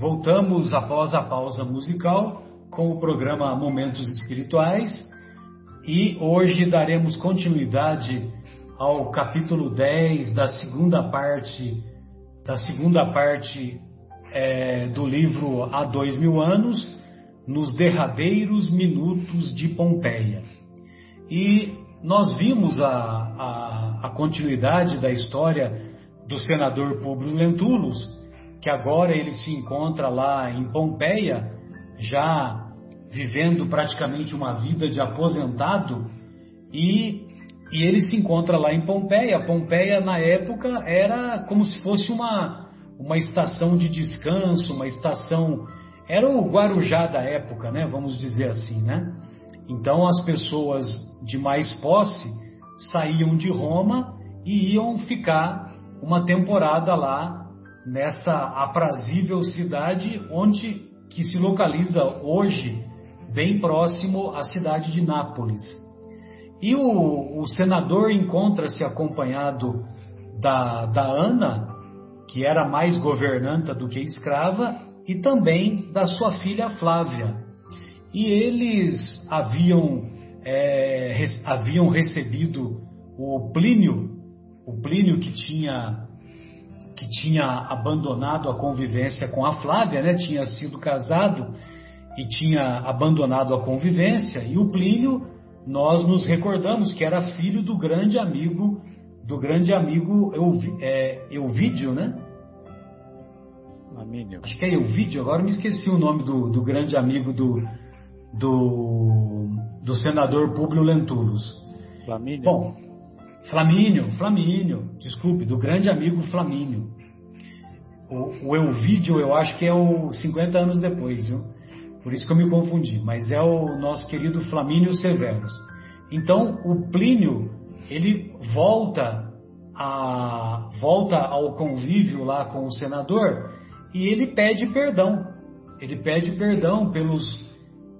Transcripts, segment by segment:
voltamos após a pausa musical com o programa Momentos Espirituais e hoje daremos continuidade ao capítulo 10 da segunda parte da segunda parte é, do livro Há Dois Mil Anos, nos derradeiros minutos de Pompeia. E nós vimos a, a, a continuidade da história do senador Públio Lentulus, que agora ele se encontra lá em Pompeia, já vivendo praticamente uma vida de aposentado, e, e ele se encontra lá em Pompeia. Pompeia, na época, era como se fosse uma, uma estação de descanso, uma estação. Era o Guarujá da época, né? Vamos dizer assim, né? Então as pessoas de mais posse saíam de Roma e iam ficar uma temporada lá nessa aprazível cidade onde que se localiza hoje bem próximo à cidade de Nápoles. E o, o senador encontra-se acompanhado da, da Ana, que era mais governanta do que escrava, e também da sua filha Flávia. E eles haviam, é, haviam recebido o Plínio, o Plínio que tinha que tinha abandonado a convivência com a Flávia, né? Tinha sido casado e tinha abandonado a convivência. E o Plínio, nós nos recordamos que era filho do grande amigo do grande amigo é, Euvídio, né? Flamínio. Acho que é Euvídio, agora me esqueci o nome do, do grande amigo do, do, do senador Públio Lentulus. Flamínio. Bom, Flamínio, Flamínio, desculpe, do grande amigo Flamínio. O, o Elvídio eu acho que é o 50 anos depois, viu? Por isso que eu me confundi, mas é o nosso querido Flamínio Severus. Então, o Plínio, ele volta a volta ao convívio lá com o senador e ele pede perdão. Ele pede perdão pelos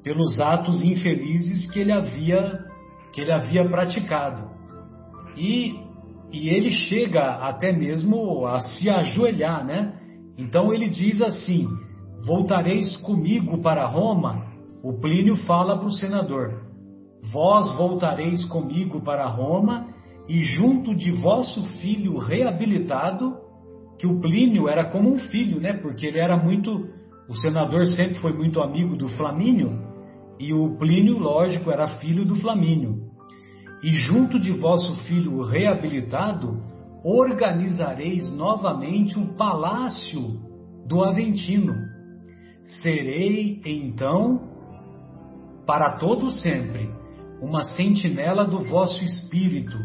pelos atos infelizes que ele havia que ele havia praticado. E, e ele chega até mesmo a se ajoelhar, né? Então ele diz assim: Voltareis comigo para Roma? O Plínio fala para o senador: Vós voltareis comigo para Roma e junto de vosso filho reabilitado, que o Plínio era como um filho, né? Porque ele era muito, o senador sempre foi muito amigo do Flamínio e o Plínio, lógico, era filho do Flamínio. E junto de vosso filho reabilitado, organizareis novamente o palácio do Aventino. Serei, então, para todo sempre, uma sentinela do vosso espírito,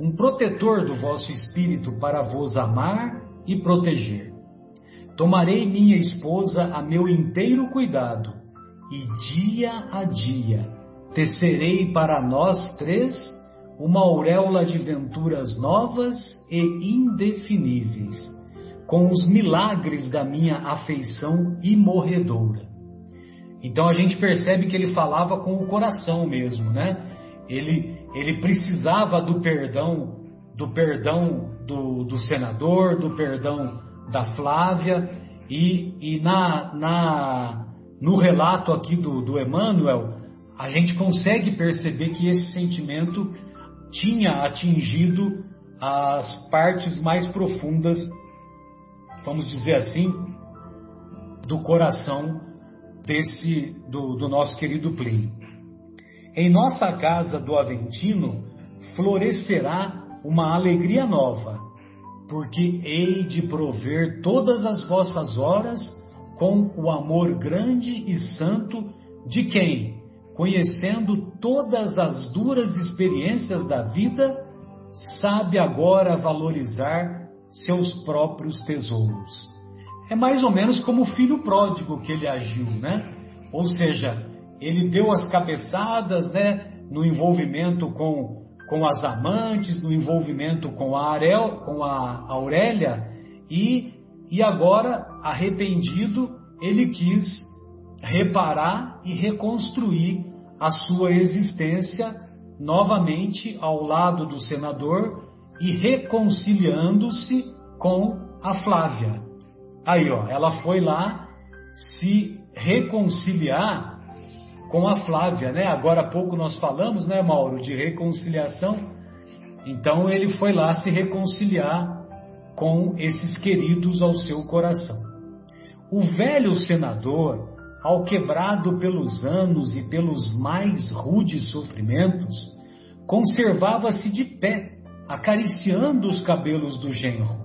um protetor do vosso espírito para vos amar e proteger. Tomarei minha esposa a meu inteiro cuidado e dia a dia tecerei para nós três uma auréola de venturas novas e indefiníveis, com os milagres da minha afeição imorredoura. Então a gente percebe que ele falava com o coração mesmo, né? Ele, ele precisava do perdão, do perdão do, do senador, do perdão da Flávia, e, e na, na, no relato aqui do, do Emmanuel, a gente consegue perceber que esse sentimento tinha atingido as partes mais profundas, vamos dizer assim, do coração desse do, do nosso querido Plínio. Em nossa casa do Aventino florescerá uma alegria nova, porque hei de prover todas as vossas horas com o amor grande e santo de quem, conhecendo todas as duras experiências da vida, sabe agora valorizar seus próprios tesouros. É mais ou menos como o filho pródigo que ele agiu, né? Ou seja, ele deu as cabeçadas, né, no envolvimento com, com as amantes, no envolvimento com a, Arel, com a Aurélia e e agora, arrependido, ele quis reparar e reconstruir a sua existência novamente ao lado do senador e reconciliando-se com a Flávia. Aí, ó, ela foi lá se reconciliar com a Flávia, né? Agora há pouco nós falamos, né, Mauro, de reconciliação. Então ele foi lá se reconciliar com esses queridos ao seu coração. O velho senador, ao quebrado pelos anos e pelos mais rudes sofrimentos, conservava-se de pé, acariciando os cabelos do genro,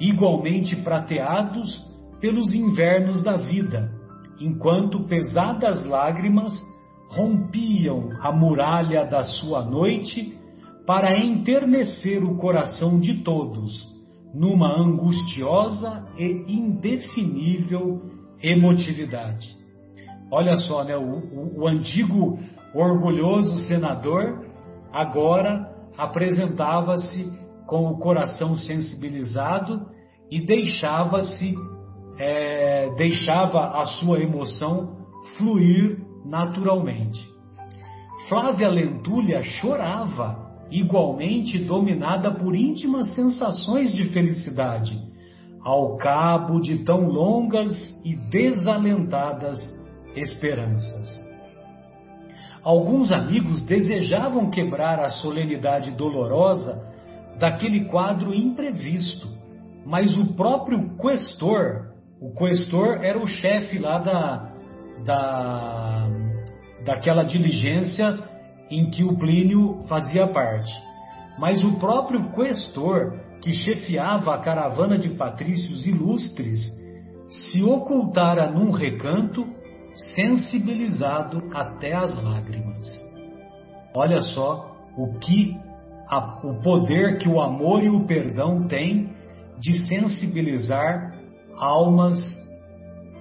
igualmente prateados pelos invernos da vida, enquanto pesadas lágrimas rompiam a muralha da sua noite para enternecer o coração de todos numa angustiosa e indefinível emotividade. Olha só, né? O, o, o antigo orgulhoso senador agora apresentava-se com o coração sensibilizado e deixava-se é, deixava a sua emoção fluir naturalmente. Flávia Lentulha chorava, igualmente dominada por íntimas sensações de felicidade, ao cabo de tão longas e desalentadas esperanças. Alguns amigos desejavam quebrar a solenidade dolorosa daquele quadro imprevisto, mas o próprio questor, o questor era o chefe lá da, da, daquela diligência em que o Plínio fazia parte. Mas o próprio questor, que chefiava a caravana de patrícios ilustres, se ocultara num recanto sensibilizado até as lágrimas. Olha só o que a, o poder que o amor e o perdão têm de sensibilizar almas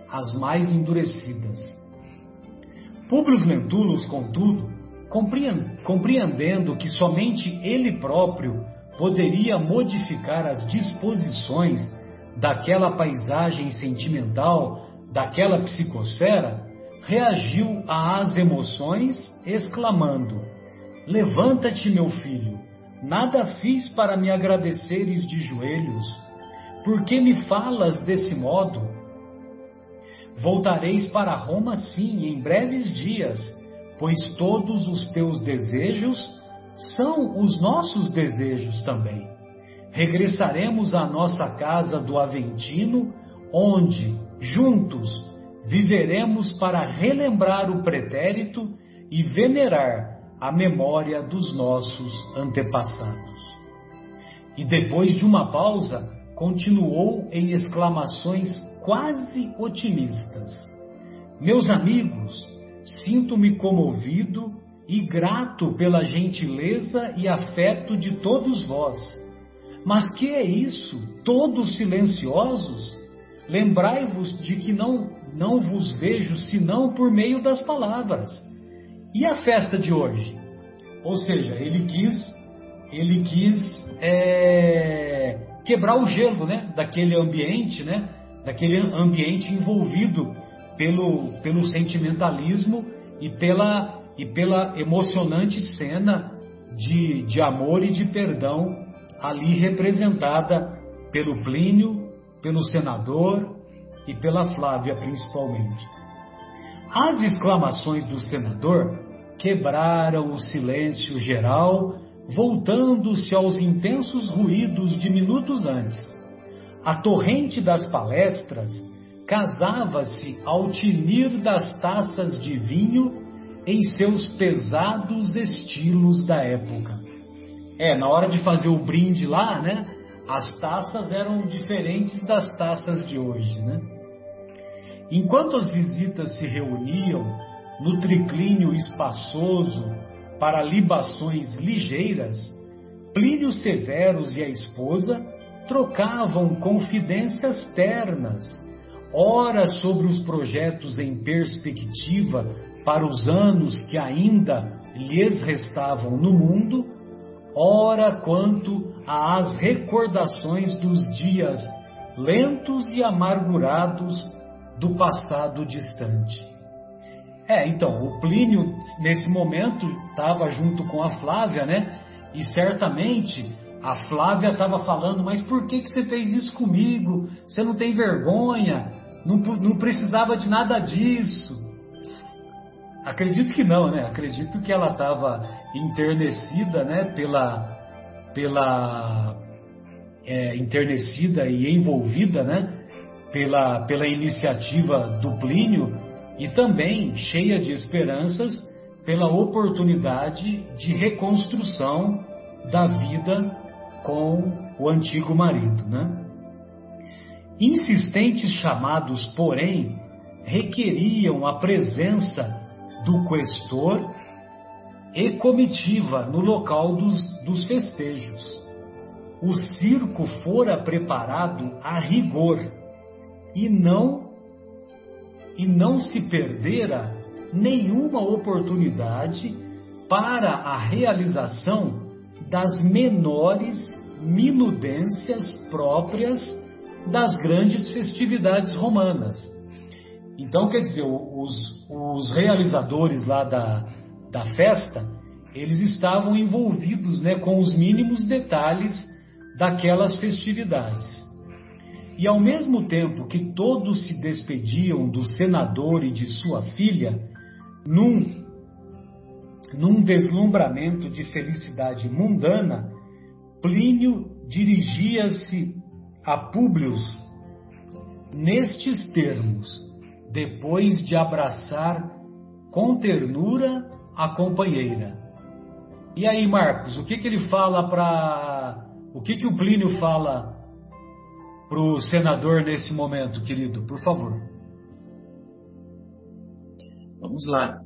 as mais endurecidas. Públio Lentulus, contudo, compreendendo que somente ele próprio poderia modificar as disposições daquela paisagem sentimental daquela psicosfera, reagiu às emoções, exclamando: Levanta-te, meu filho, nada fiz para me agradeceres de joelhos. Por que me falas desse modo? Voltareis para Roma, sim, em breves dias, pois todos os teus desejos são os nossos desejos também. Regressaremos à nossa casa do Aventino, onde, Juntos viveremos para relembrar o pretérito e venerar a memória dos nossos antepassados. E depois de uma pausa, continuou em exclamações quase otimistas: Meus amigos, sinto-me comovido e grato pela gentileza e afeto de todos vós. Mas que é isso? Todos silenciosos? Lembrai-vos de que não, não vos vejo senão por meio das palavras. E a festa de hoje? Ou seja, ele quis, ele quis é, quebrar o gelo, né, daquele ambiente, né, daquele ambiente envolvido pelo, pelo sentimentalismo e pela, e pela emocionante cena de, de amor e de perdão ali representada pelo Plínio pelo senador e pela Flávia principalmente. As exclamações do senador quebraram o silêncio geral, voltando-se aos intensos ruídos de minutos antes. A torrente das palestras casava-se ao tinir das taças de vinho em seus pesados estilos da época. É, na hora de fazer o brinde lá, né? as taças eram diferentes das taças de hoje, né? Enquanto as visitas se reuniam no triclínio espaçoso para libações ligeiras, Plínio Severus e a esposa trocavam confidências ternas, ora sobre os projetos em perspectiva para os anos que ainda lhes restavam no mundo, ora quanto às recordações dos dias lentos e amargurados do passado distante. É, então, o Plínio, nesse momento, estava junto com a Flávia, né? E certamente a Flávia estava falando, mas por que, que você fez isso comigo? Você não tem vergonha? não, não precisava de nada disso. Acredito que não, né? Acredito que ela estava enternecida, né? Pela, pela é, enternecida e envolvida, né? Pela, pela iniciativa do Plínio e também cheia de esperanças pela oportunidade de reconstrução da vida com o antigo marido, né? Insistentes chamados, porém, requeriam a presença do questor e comitiva no local dos, dos festejos. O circo fora preparado a rigor e não e não se perdera nenhuma oportunidade para a realização das menores minudências próprias das grandes festividades romanas. Então, quer dizer, os, os realizadores lá da, da festa, eles estavam envolvidos né, com os mínimos detalhes daquelas festividades. E ao mesmo tempo que todos se despediam do senador e de sua filha, num, num deslumbramento de felicidade mundana, Plínio dirigia-se a Públio nestes termos, depois de abraçar com ternura a companheira. E aí, Marcos, o que, que ele fala para. O que, que o Plínio fala para o senador nesse momento, querido? Por favor. Vamos lá.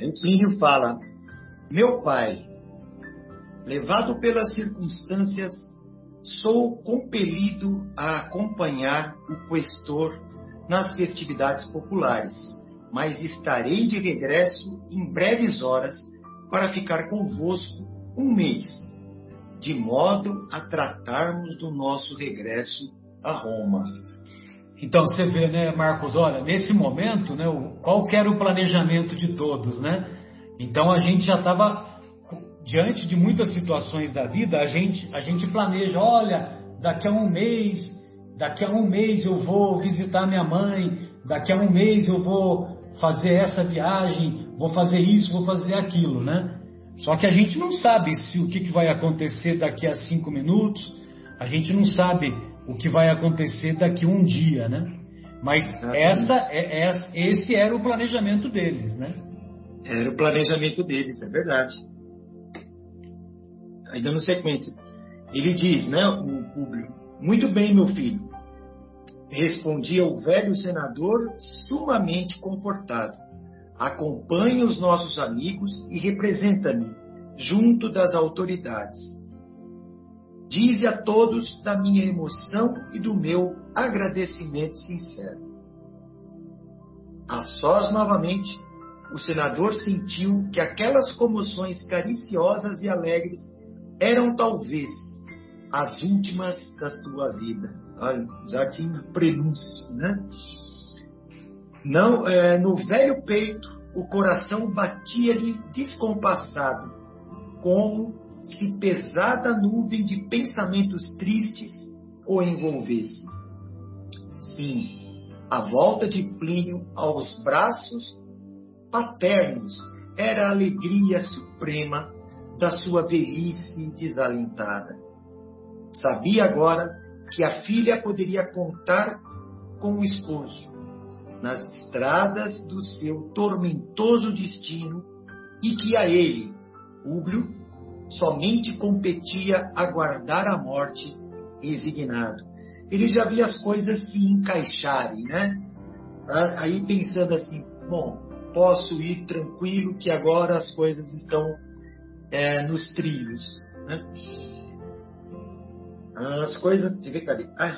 O Plínio fala: Meu pai, levado pelas circunstâncias, sou compelido a acompanhar o questor nas festividades populares, mas estarei de regresso em breves horas para ficar convosco um mês, de modo a tratarmos do nosso regresso a Roma. Então você vê, né, Marcos, olha, nesse momento, né, qual era o planejamento de todos, né? Então a gente já estava diante de muitas situações da vida, a gente, a gente planeja, olha, daqui a um mês, daqui a um mês eu vou visitar minha mãe, daqui a um mês eu vou fazer essa viagem, vou fazer isso, vou fazer aquilo, né? Só que a gente não sabe se o que, que vai acontecer daqui a cinco minutos, a gente não sabe o que vai acontecer daqui a um dia, né? Mas essa, é, é, esse era o planejamento deles, né? Era o planejamento deles, é verdade ainda no sequência, ele diz, né, o público, muito bem, meu filho, respondia o velho senador, sumamente confortado. Acompanhe os nossos amigos e representa-me junto das autoridades. Dize a todos da minha emoção e do meu agradecimento sincero. A sós novamente, o senador sentiu que aquelas comoções cariciosas e alegres eram talvez as últimas da sua vida. Já tinha prenúncio, né? Não, é, no velho peito, o coração batia-lhe descompassado, como se pesada nuvem de pensamentos tristes o envolvesse. Sim, a volta de Plínio aos braços paternos era a alegria suprema da sua velhice desalentada. Sabia agora que a filha poderia contar com o esposo nas estradas do seu tormentoso destino e que a ele, Públio, somente competia aguardar a morte resignado. Ele já via as coisas se encaixarem, né? Aí pensando assim, bom, posso ir tranquilo que agora as coisas estão é, nos trilhos. Né? As coisas. Eu ver, cadê? Ai,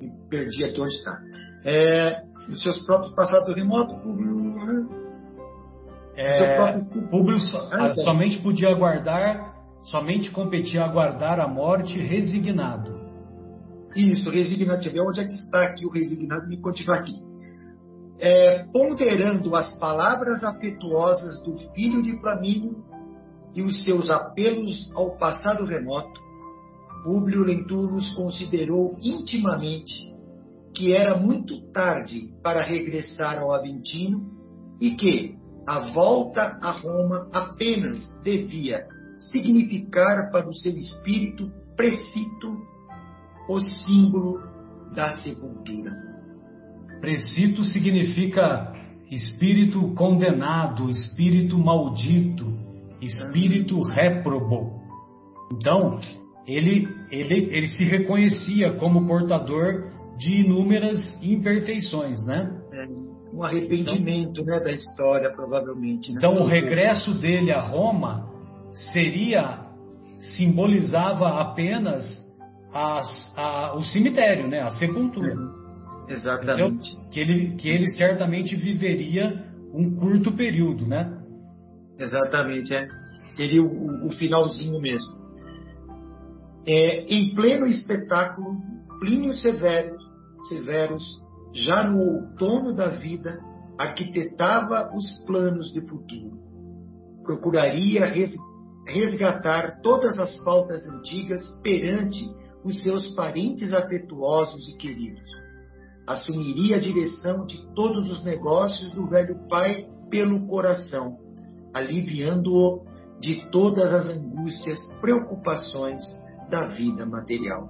me perdi aqui onde está. É, os seus próprios passados remoto, Públio. Né? É, ah, somente podia aguardar, somente competia aguardar a morte resignado. Isso, resignado. Onde é que está aqui o resignado, me continuar aqui. É, ponderando as palavras afetuosas do filho de Flamínio, e os seus apelos ao passado remoto, Públio Lentulus considerou intimamente que era muito tarde para regressar ao Aventino e que a volta a Roma apenas devia significar para o seu espírito precito o símbolo da sepultura. Precito significa espírito condenado, espírito maldito, espírito réprobo. Então, ele, ele, ele se reconhecia como portador de inúmeras imperfeições, né? É, um arrependimento então, né, da história, provavelmente. Né? Então, o regresso dele a Roma seria, simbolizava apenas as, a, o cemitério, né, a sepultura. Exatamente. Que ele, que ele certamente viveria um curto período, né? Exatamente, é. Seria o, o finalzinho mesmo. É, em pleno espetáculo, Plínio Severo, Severus, já no outono da vida, arquitetava os planos de futuro. Procuraria resgatar todas as faltas antigas perante os seus parentes afetuosos e queridos. Assumiria a direção de todos os negócios do velho pai pelo coração, aliviando-o de todas as angústias, preocupações da vida material.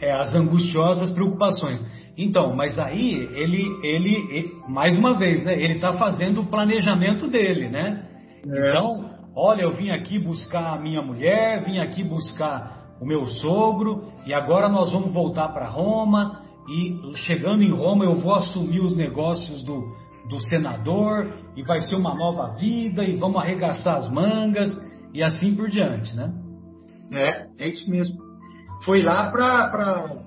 É, as angustiosas preocupações. Então, mas aí ele, ele, ele mais uma vez, né? Ele está fazendo o planejamento dele, né? É. Então, olha, eu vim aqui buscar a minha mulher, vim aqui buscar o meu sogro e agora nós vamos voltar para Roma e chegando em Roma eu vou assumir os negócios do, do senador e vai ser uma nova vida e vamos arregaçar as mangas e assim por diante, né? É, é isso mesmo. Foi lá para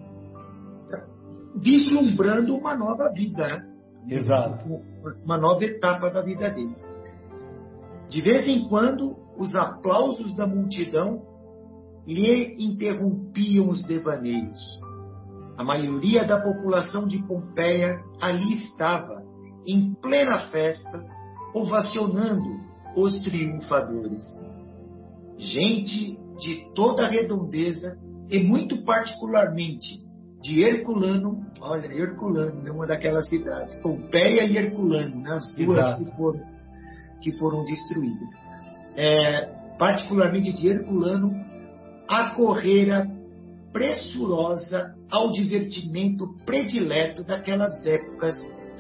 vislumbrando uma nova vida, né? Exato. Uma nova etapa da vida dele. De vez em quando, os aplausos da multidão lhe interrompiam os devaneios. A maioria da população de Pompeia ali estava, em plena festa, ovacionando os triunfadores. Gente de toda a redondeza e muito particularmente de Herculano, olha, Herculano, é uma daquelas cidades, Pompeia e Herculano, né, as duas que foram, que foram destruídas. É, particularmente de Herculano, a correra pressurosa ao divertimento predileto daquelas épocas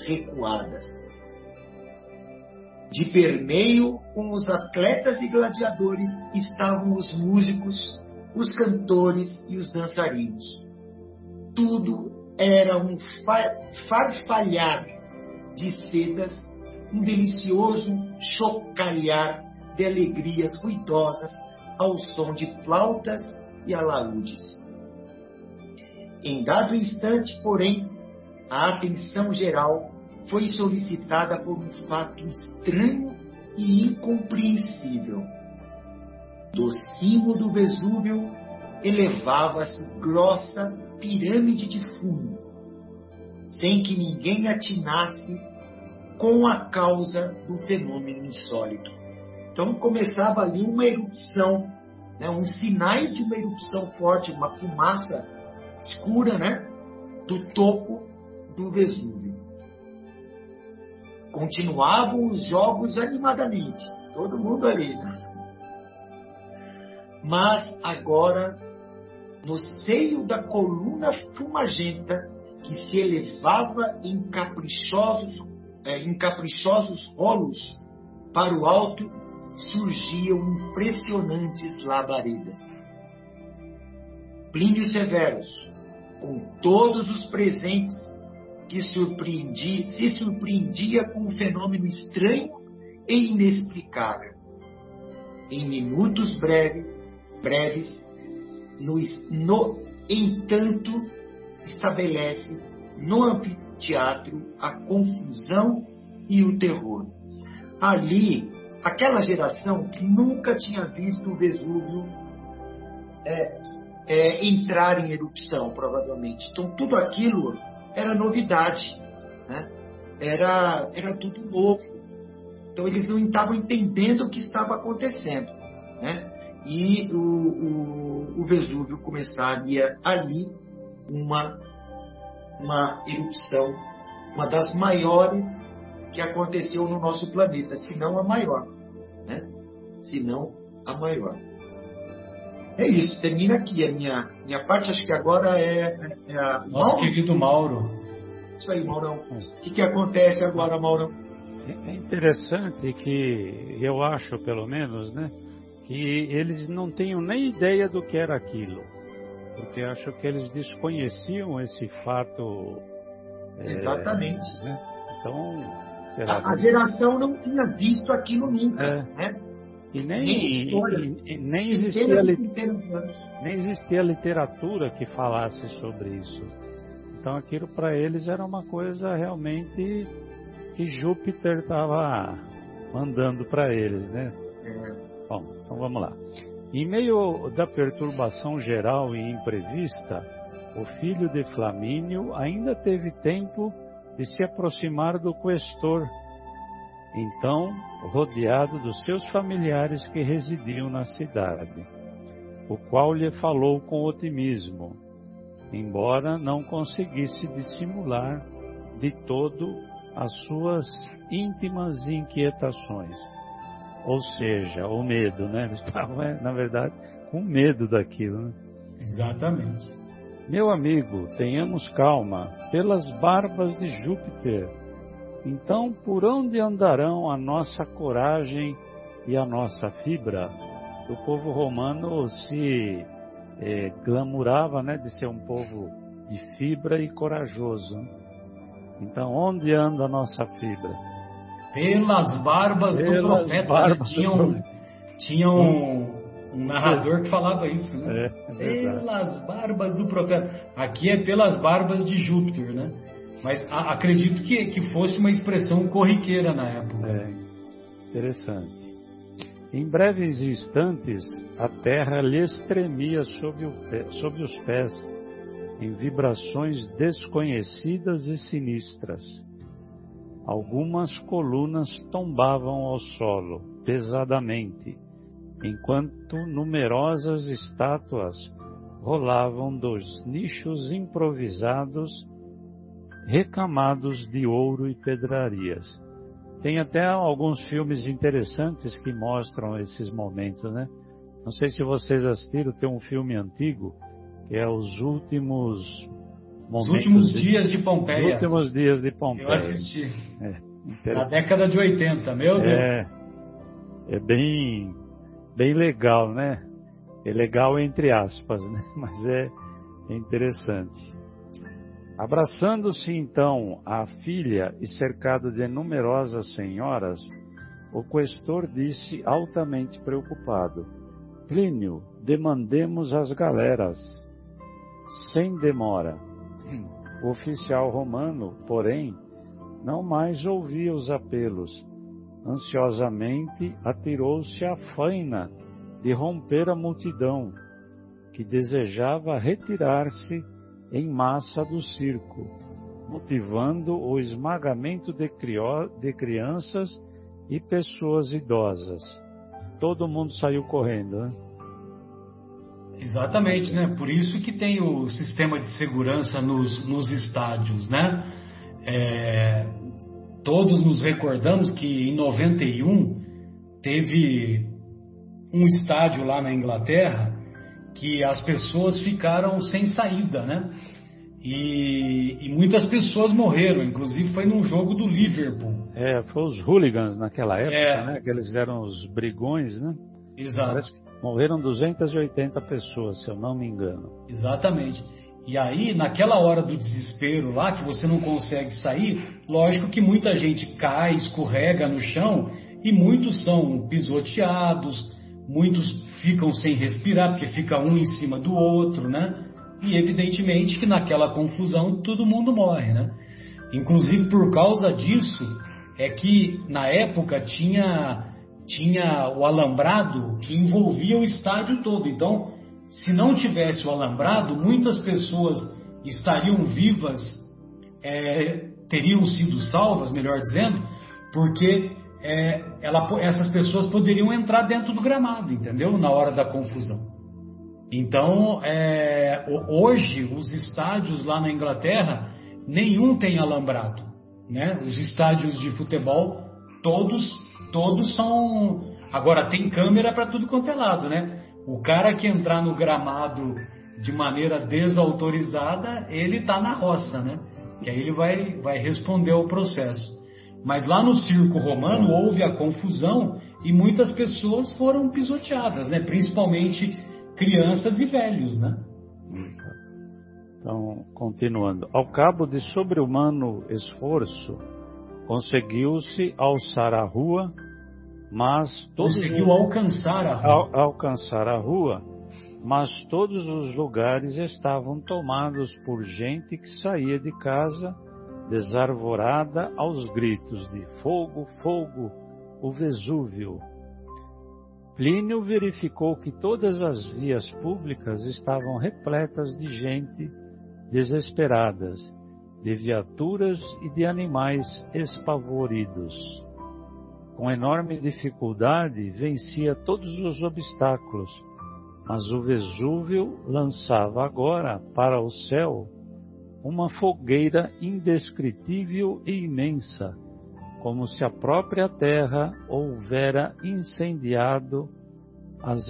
recuadas. De permeio com os atletas e gladiadores estavam os músicos, os cantores e os dançarinos. Tudo era um farfalhar de sedas, um delicioso chocalhar de alegrias ruidosas ao som de flautas e alaúdes. Em dado instante, porém, a atenção geral foi solicitada por um fato estranho e incompreensível. Do cimo do Vesúvio elevava-se grossa pirâmide de fumo, sem que ninguém atinasse com a causa do fenômeno insólito. Então começava ali uma erupção, né, uns sinais de uma erupção forte, uma fumaça escura, né, do topo do Vesúvio. Continuavam os jogos animadamente, todo mundo ali, né? Mas agora, no seio da coluna fumagenta que se elevava em caprichosos, é, em caprichosos rolos para o alto, surgiam impressionantes labaredas. Plínio Severus, com todos os presentes, que surpreendia, se surpreendia com um fenômeno estranho e inexplicável. Em minutos breve, breves, no, no entanto, estabelece no anfiteatro a confusão e o terror. Ali aquela geração que nunca tinha visto o Vesúvio é, é, entrar em erupção, provavelmente. Então, tudo aquilo era novidade, né? era, era tudo novo. Então, eles não estavam entendendo o que estava acontecendo. Né? E o, o, o Vesúvio começaria ali uma, uma erupção, uma das maiores que aconteceu no nosso planeta, se não a maior, né? Se não a maior. É isso, termina aqui a minha, minha parte. Acho que agora é, é a. Nosso Mauro? querido Mauro. Isso aí, Maurão. O que, que acontece agora, Maurão? É interessante que eu acho, pelo menos, né, que eles não tenham nem ideia do que era aquilo, porque acho que eles desconheciam esse fato. É, Exatamente. É, né? Então, a, a, geração não tinha visto aquilo nunca, é. né? E nem, nem, e, e, nem, existia, nem existia literatura que falasse sobre isso. Então aquilo para eles era uma coisa realmente que Júpiter estava mandando para eles, né? É. Bom, então vamos lá. Em meio da perturbação geral e imprevista, o filho de Flamínio ainda teve tempo de se aproximar do questor então rodeado dos seus familiares que residiam na cidade, o qual lhe falou com otimismo, embora não conseguisse dissimular de todo as suas íntimas inquietações. Ou seja, o medo, né? Ele estava, na verdade, com medo daquilo. Né? Exatamente. Meu amigo, tenhamos calma. Pelas barbas de Júpiter, então, por onde andarão a nossa coragem e a nossa fibra? O povo romano se é, glamurava né, de ser um povo de fibra e corajoso. Então, onde anda a nossa fibra? Pelas barbas Pelas do profeta. Barbas tinha um, tinha um, um narrador que falava isso, né? É, é pelas barbas do profeta. Aqui é pelas barbas de Júpiter, né? Mas a, acredito que, que fosse uma expressão corriqueira na época. É, interessante. Em breves instantes, a terra lhes tremia sob, sob os pés, em vibrações desconhecidas e sinistras. Algumas colunas tombavam ao solo pesadamente, enquanto numerosas estátuas rolavam dos nichos improvisados recamados de ouro e pedrarias. Tem até alguns filmes interessantes que mostram esses momentos, né? Não sei se vocês assistiram, tem um filme antigo que é Os Últimos Momentos. Os Últimos de, Dias de Pompeia. Os Últimos Dias de Pompeia. Eu assisti. É, Na década de 80, meu Deus. É, é bem, bem legal, né? É legal entre aspas, né? Mas é, é interessante. Abraçando-se então à filha e cercado de numerosas senhoras, o questor disse altamente preocupado: Plínio, demandemos as galeras. Sem demora. O oficial romano, porém, não mais ouvia os apelos. Ansiosamente atirou-se à faina de romper a multidão, que desejava retirar-se em massa do circo, motivando o esmagamento de, de crianças e pessoas idosas. Todo mundo saiu correndo, né? Exatamente, né? Por isso que tem o sistema de segurança nos, nos estádios, né? É, todos nos recordamos que em 91 teve um estádio lá na Inglaterra que as pessoas ficaram sem saída, né? E, e, muitas pessoas morreram, inclusive foi num jogo do Liverpool. É, foi os hooligans naquela época, é. né? Que eles eram os brigões, né? Exato. Parece que morreram 280 pessoas, se eu não me engano. Exatamente. E aí, naquela hora do desespero lá, que você não consegue sair, lógico que muita gente cai, escorrega no chão e muitos são pisoteados, muitos ficam sem respirar, porque fica um em cima do outro, né? E evidentemente que naquela confusão todo mundo morre, né? Inclusive por causa disso é que na época tinha tinha o alambrado que envolvia o estádio todo. Então, se não tivesse o alambrado, muitas pessoas estariam vivas, é, teriam sido salvas, melhor dizendo, porque é, ela, essas pessoas poderiam entrar dentro do gramado, entendeu? Na hora da confusão. Então, é, hoje, os estádios lá na Inglaterra, nenhum tem alambrado. Né? Os estádios de futebol, todos, todos são. Agora tem câmera para tudo quanto é lado, né? O cara que entrar no gramado de maneira desautorizada, ele está na roça, né? Que aí ele vai, vai responder ao processo. Mas lá no circo romano houve a confusão e muitas pessoas foram pisoteadas, né? Principalmente crianças e velhos, né? Então, continuando. Ao cabo de sobre-humano esforço, conseguiu-se alçar a rua, mas todos conseguiu os... alcançar a rua. Al alcançar a rua, mas todos os lugares estavam tomados por gente que saía de casa desarvorada aos gritos de fogo, fogo, o Vesúvio. Plínio verificou que todas as vias públicas estavam repletas de gente desesperadas, de viaturas e de animais espavoridos. Com enorme dificuldade, vencia todos os obstáculos, mas o Vesúvio lançava agora para o céu uma fogueira indescritível e imensa, como se a própria terra houvera incendiado as,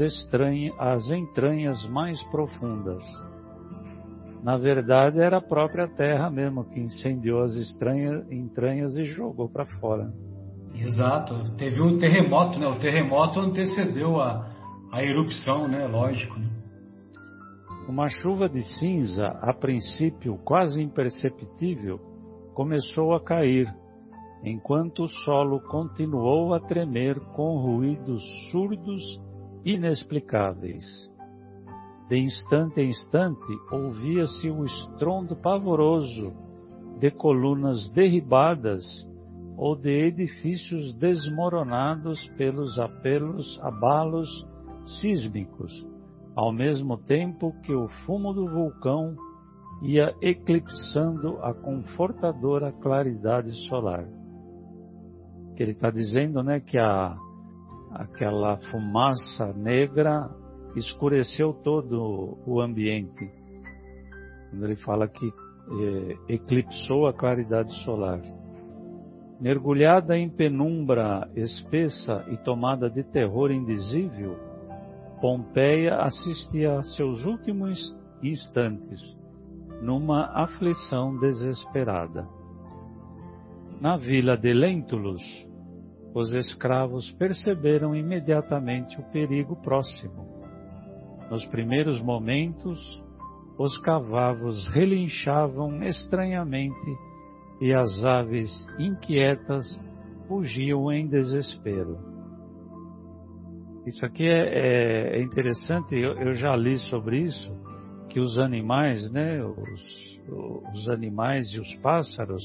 as entranhas mais profundas. Na verdade, era a própria terra mesmo que incendiou as estranhas, entranhas e jogou para fora. Exato. Teve o um terremoto, né? O terremoto antecedeu a, a erupção, né? Lógico. Né? Uma chuva de cinza, a princípio quase imperceptível, começou a cair, enquanto o solo continuou a tremer com ruídos surdos inexplicáveis. De instante em instante ouvia-se o estrondo pavoroso de colunas derribadas ou de edifícios desmoronados pelos apelos, abalos sísmicos ao mesmo tempo que o fumo do vulcão ia eclipsando a confortadora claridade solar. Que ele está dizendo, né, que a, aquela fumaça negra escureceu todo o ambiente. Quando ele fala que eh, eclipsou a claridade solar. Mergulhada em penumbra espessa e tomada de terror indizível, Pompeia assistia a seus últimos instantes, numa aflição desesperada. Na vila de Lentulus, os escravos perceberam imediatamente o perigo próximo. Nos primeiros momentos, os cavavos relinchavam estranhamente e as aves inquietas fugiam em desespero. Isso aqui é, é, é interessante, eu, eu, já li sobre isso, que os animais, né, os, os animais e os pássaros,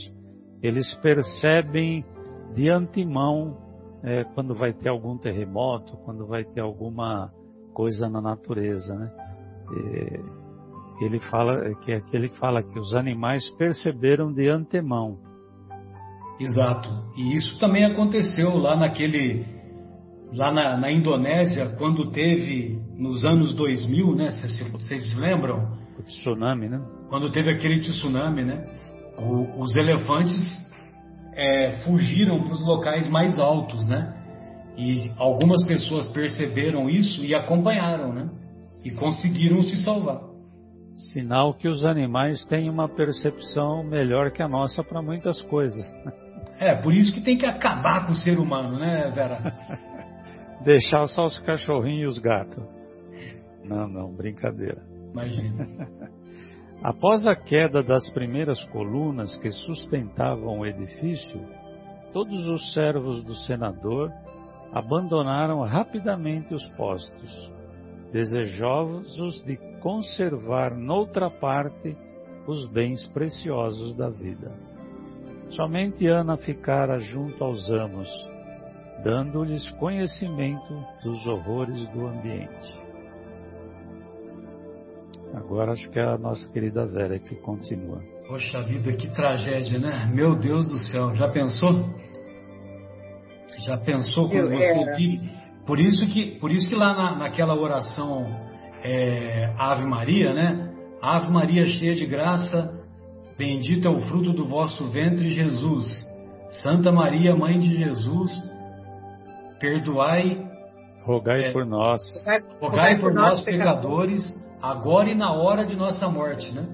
eles percebem de antemão é, quando vai ter algum terremoto, quando vai ter alguma coisa na natureza, né? E ele fala que aqui ele fala que os animais perceberam de antemão. Exato. E isso também aconteceu lá naquele lá na, na, Indonésia, quando teve nos anos 2000, né? Vocês lembram? O tsunami, né? Quando teve aquele tsunami, né? O, os elefantes é, fugiram para os locais mais altos, né? E algumas pessoas perceberam isso e acompanharam, né? E conseguiram se salvar. Sinal que os animais têm uma percepção melhor que a nossa para muitas coisas. É, por isso que tem que acabar com o ser humano, né, Vera? Deixar só os cachorrinhos e os gatos. Não, não, brincadeira. Imagina. Após a queda das primeiras colunas que sustentavam o edifício, todos os servos do senador abandonaram rapidamente os postos, desejosos de conservar noutra parte os bens preciosos da vida. Somente Ana ficara junto aos amos, dando-lhes conhecimento dos horrores do ambiente. Agora acho que é a nossa querida Vera que continua. Poxa vida, que tragédia, né? Meu Deus do céu, já pensou? Já pensou como você vive? Por isso que, por isso que lá na, naquela oração é, Ave Maria, né? Ave Maria cheia de graça, Bendito é o fruto do vosso ventre, Jesus. Santa Maria, Mãe de Jesus, perdoai. Rogai é, por nós. Rogai, rogai por, por nós, pecadores, agora e na hora de nossa morte, né?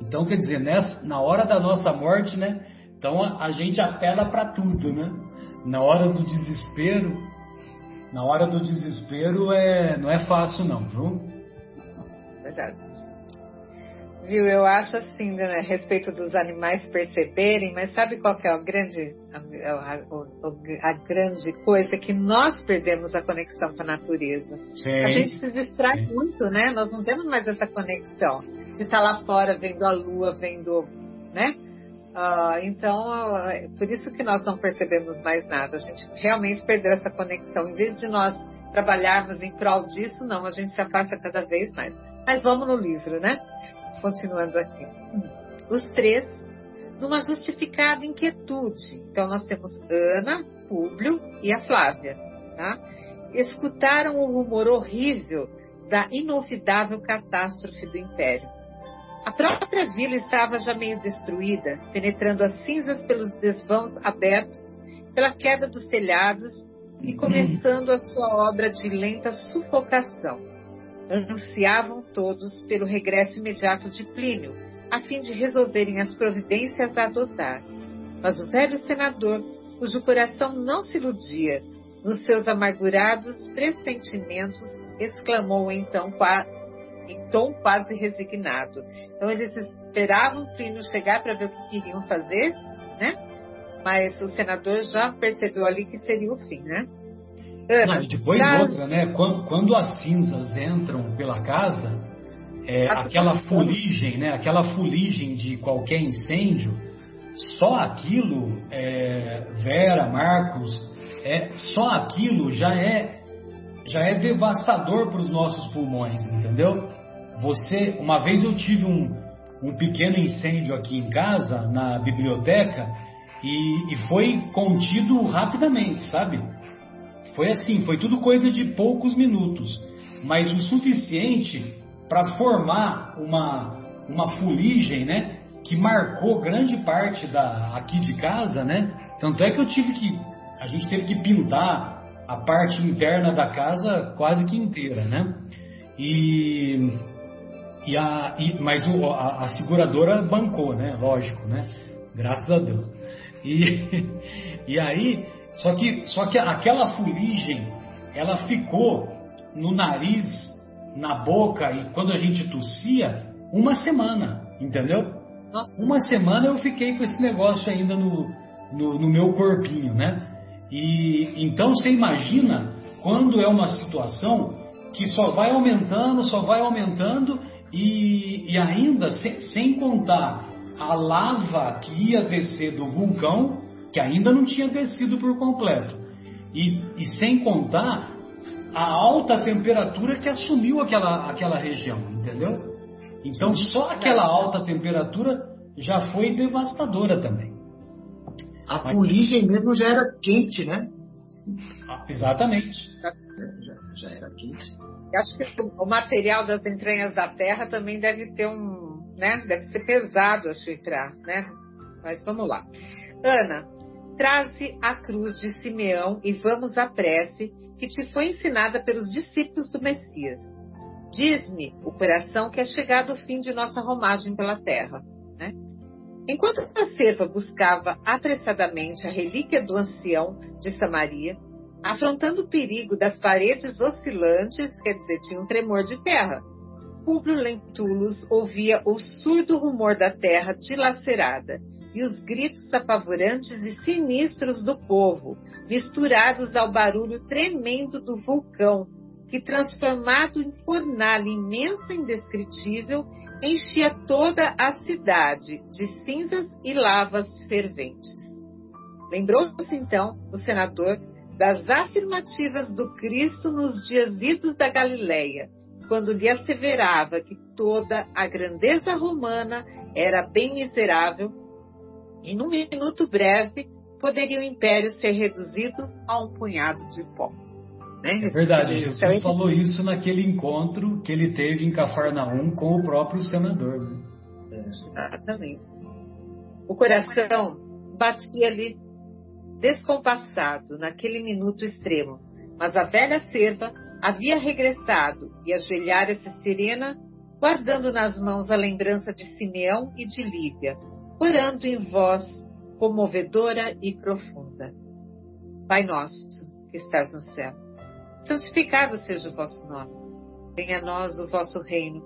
Então, quer dizer, nessa, na hora da nossa morte, né? Então a, a gente apela para tudo, né? Na hora do desespero, na hora do desespero é, não é fácil não, viu? Verdade. Viu, eu acho assim, né, a respeito dos animais perceberem, mas sabe qual que é a grande, a, a, a grande coisa? Que nós perdemos a conexão com a natureza. Sim. A gente se distrai Sim. muito, né? Nós não temos mais essa conexão de estar lá fora vendo a lua, vendo, né? Uh, então, uh, por isso que nós não percebemos mais nada. A gente realmente perdeu essa conexão. Em vez de nós trabalharmos em prol disso, não, a gente se afasta cada vez mais. Mas vamos no livro, né? continuando aqui. Os três, numa justificada inquietude. Então, nós temos Ana, Públio e a Flávia. Tá? Escutaram o rumor horrível da inolvidável catástrofe do Império. A própria vila estava já meio destruída, penetrando as cinzas pelos desvãos abertos, pela queda dos telhados e começando a sua obra de lenta sufocação ansiavam todos pelo regresso imediato de Plínio, a fim de resolverem as providências a adotar. Mas o velho senador, cujo coração não se iludia nos seus amargurados pressentimentos, exclamou então em tom quase resignado. Então eles esperavam Plínio chegar para ver o que queriam fazer, né? Mas o senador já percebeu ali que seria o fim, né? Não, e depois outra, né? Quando, quando, as cinzas entram pela casa, é, aquela fuligem, né? Aquela fuligem de qualquer incêndio, só aquilo, é, Vera, Marcos, é, só aquilo já é já é devastador para os nossos pulmões, entendeu? Você, uma vez eu tive um, um pequeno incêndio aqui em casa, na biblioteca, e, e foi contido rapidamente, sabe? Foi assim, foi tudo coisa de poucos minutos, mas o suficiente para formar uma, uma fuligem, né? Que marcou grande parte da, aqui de casa, né? Tanto é que eu tive que. A gente teve que pintar a parte interna da casa quase que inteira, né? E. e, a, e mas o, a, a seguradora bancou, né? Lógico, né? Graças a Deus. E, e aí só que, só que aquela fuligem, ela ficou no nariz, na boca e quando a gente tossia, uma semana, entendeu? Nossa. Uma semana eu fiquei com esse negócio ainda no, no, no meu corpinho, né? E então você imagina quando é uma situação que só vai aumentando, só vai aumentando e, e ainda sem, sem contar a lava que ia descer do vulcão que ainda não tinha descido por completo. E, e sem contar a alta temperatura que assumiu aquela, aquela região, entendeu? Então só aquela alta temperatura já foi devastadora também. A fuligem mesmo já era quente, né? Exatamente. Já, era quente. Acho que o material das entranhas da Terra também deve ter um, né? Deve ser pesado, achei, para, né? Mas vamos lá. Ana, Traze a cruz de Simeão e vamos à prece que te foi ensinada pelos discípulos do Messias. Diz-me o coração que é chegado o fim de nossa romagem pela terra. Né? Enquanto a serva buscava apressadamente a relíquia do ancião de Samaria, afrontando o perigo das paredes oscilantes, quer dizer, tinha um tremor de terra. Publio Lentulus ouvia o surdo rumor da terra dilacerada e os gritos apavorantes e sinistros do povo, misturados ao barulho tremendo do vulcão, que, transformado em fornalha imensa e indescritível, enchia toda a cidade de cinzas e lavas ferventes. Lembrou-se então o senador das afirmativas do Cristo nos dias idos da Galileia, quando lhe asseverava que toda a grandeza romana era bem miserável e num minuto breve poderia o império ser reduzido a um punhado de pó. Né? É verdade, Jesus então, falou isso naquele encontro que ele teve em Cafarnaum com o próprio senador. Né? Exatamente. O coração batia ali descompassado naquele minuto extremo, mas a velha serva havia regressado e ajoelhara-se serena, guardando nas mãos a lembrança de Simeão e de Lívia, orando em voz comovedora e profunda. Pai nosso, que estás no céu, santificado seja o vosso nome. Venha a nós o vosso reino.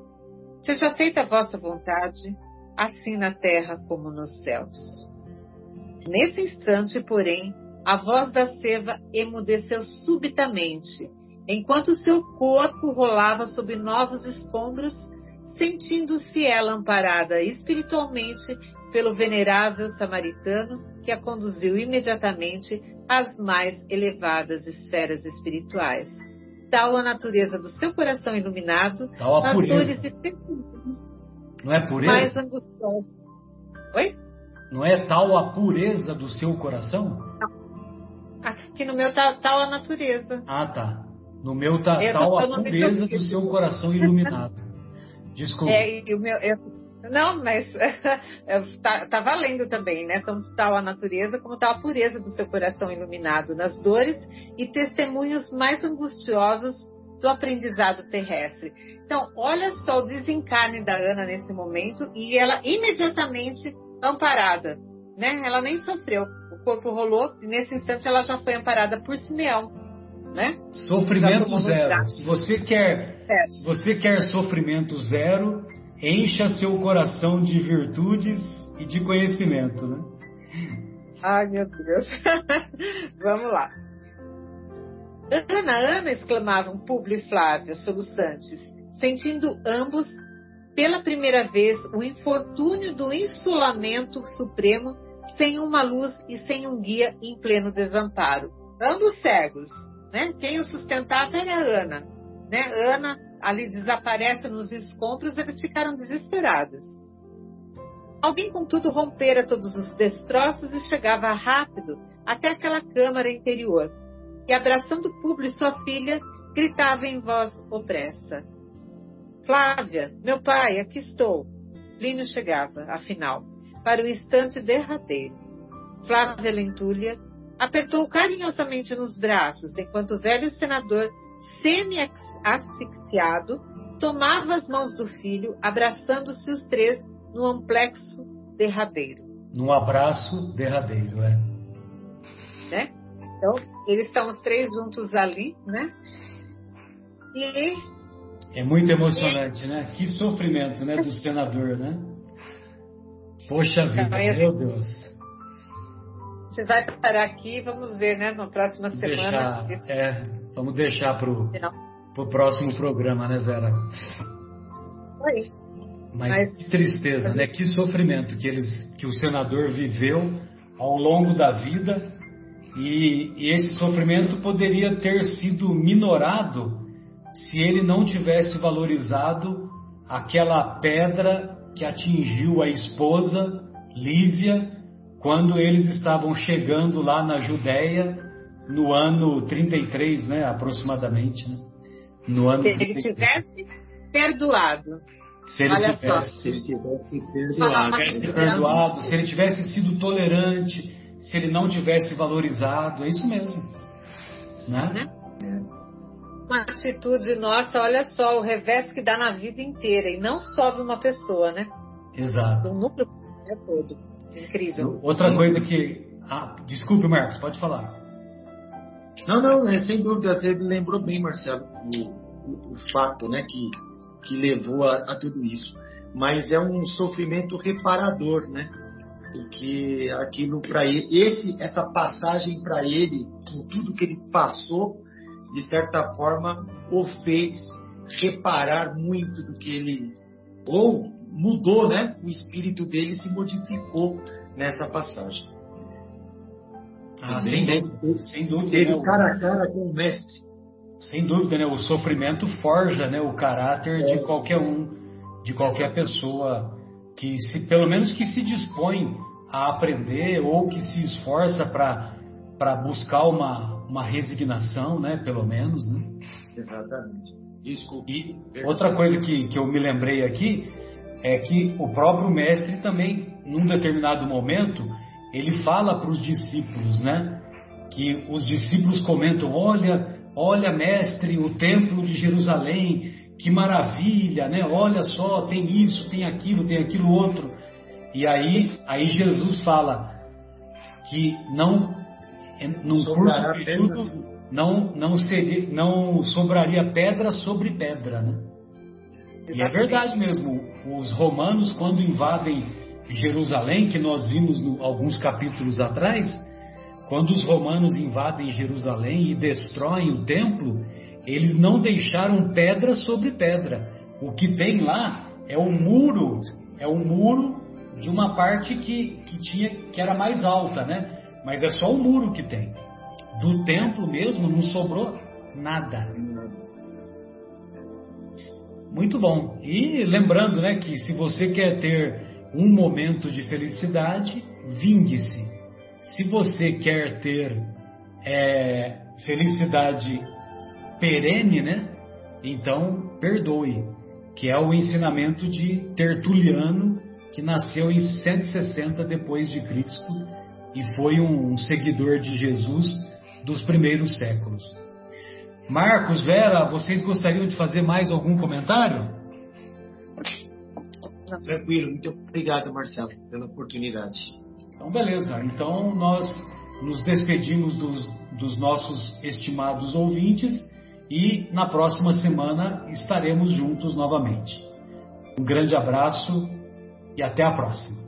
Seja feita a vossa vontade, assim na terra como nos céus. Nesse instante, porém, a voz da serva emudeceu subitamente, enquanto seu corpo rolava sob novos escombros, sentindo-se ela amparada espiritualmente pelo venerável samaritano que a conduziu imediatamente às mais elevadas esferas espirituais. Tal a natureza do seu coração iluminado, nas dores e testemunhos é mais angustiosas. Oi? Não é tal a pureza do seu coração? Aqui no meu tá tal a natureza. Ah, tá. No meu tá Eu tal a pureza do seu coração iluminado. Desculpa. É, o meu, eu- não, mas tá, tá valendo também, né? Tanto tal a natureza como tal a pureza do seu coração iluminado nas dores e testemunhos mais angustiosos do aprendizado terrestre. Então, olha só o desencarne da Ana nesse momento e ela imediatamente amparada, né? Ela nem sofreu, o corpo rolou e nesse instante ela já foi amparada por Simeão, né? Sofrimento zero. Se você quer, É. se você quer sofrimento zero, encha seu coração de virtudes e de conhecimento, né? Ai, meu Deus. Vamos lá. Ana, Ana, exclamavam Públio e Flávia, soluçantes, sentindo ambos, pela primeira vez, o infortúnio do insulamento supremo, sem uma luz e sem um guia em pleno desamparo. Ambos cegos, né? Quem o sustentava era a Ana, né? Ana ali desaparece nos escombros, eles ficaram desesperados. Alguém, contudo, rompera todos os destroços e chegava rápido até aquela câmara interior. E, abraçando Públio e sua filha, gritava em voz opressa: Flávia, meu pai, aqui estou. Plínio chegava, afinal, para o instante derradeiro. Flávia Lentulha apertou carinhosamente nos braços, enquanto o velho senador, semi-asfixiado, tomava as mãos do filho, abraçando-se os três no amplexo derradeiro. Num abraço derradeiro, é. né? Então, eles estão os três juntos ali, né? E É muito emocionante, né? Que sofrimento, né, do senador, né? Poxa vida, Então, esse- meu Deus. a gente vai parar aqui, vamos ver, né? Na próxima Vamos semana. deixar, é, vamos deixar pro, pro próximo programa, né, Vera? Foi. Mas, Mas- que tristeza, né? Que sofrimento que eles, que o senador viveu ao longo da vida e, e esse sofrimento poderia ter sido minorado se ele não tivesse valorizado aquela pedra que atingiu a esposa Lívia quando eles estavam chegando lá na Judéia no ano 33, né, aproximadamente, né? No ano Se ele 33. tivesse perdoado. Se ele Olha tivesse só. Se ele tivesse perdoado. tivesse perdoado, se ele tivesse sido tolerante, se ele não tivesse valorizado, é isso mesmo. Né? Né? Uma atitude nossa, olha só, o revés que dá na vida inteira. E não só de uma pessoa, né? Exato. Do núcleo é todo. Incrível. Outra coisa que. Ah, desculpe, Marcos, pode falar. Não, não, é, sem dúvida, você lembrou bem, Marcelo, o, o, o fato né, que, que levou a, a tudo isso. Mas é um sofrimento reparador, né? Porque aquilo para ele, esse, essa passagem para ele, com tudo que ele passou, de certa forma, o fez reparar muito do que ele. Ou mudou, né? O espírito dele se modificou nessa passagem. Ah, sem né? dúvida. Sem dúvida, Teve né? cara a cara com o mestre. Sem dúvida, né? O sofrimento forja né, o caráter É. de qualquer um, de qualquer pessoa que se, pelo menos que se dispõe a aprender ou que se esforça para buscar uma, uma resignação, né? Pelo menos, né? Exatamente. Desculpe. E outra coisa que, que eu me lembrei aqui, é que o próprio mestre também, num determinado momento, ele fala para os discípulos, né? Que os discípulos comentam: olha, olha, mestre, o templo de Jerusalém, que maravilha, né? Olha só, tem isso, tem aquilo, tem aquilo outro. E aí, aí Jesus fala que não, num curto período, não, não, seria, não sobraria pedra sobre pedra, né? E é verdade mesmo. Os romanos, quando invadem Jerusalém, que nós vimos no, alguns capítulos atrás, quando os romanos invadem Jerusalém e destroem o templo, eles não deixaram pedra sobre pedra. O que tem lá é o muro, é o muro de uma parte que, que tinha que era mais alta, né? Mas é só o muro que tem. Do templo mesmo não sobrou nada. Muito bom. E lembrando, né, que se você quer ter um momento de felicidade, vingue-se. Se você quer ter é, felicidade perene, né, então perdoe, que é o ensinamento de Tertuliano, que nasceu em 160 depois de Cristo e foi um, seguidor de Jesus dos primeiros séculos. Marcos, Vera, vocês gostariam de fazer mais algum comentário? Tranquilo, muito obrigado, Marcelo, pela oportunidade. Então, beleza. Então, nós nos despedimos dos, dos nossos estimados ouvintes e na próxima semana estaremos juntos novamente. Um grande abraço e até a próxima.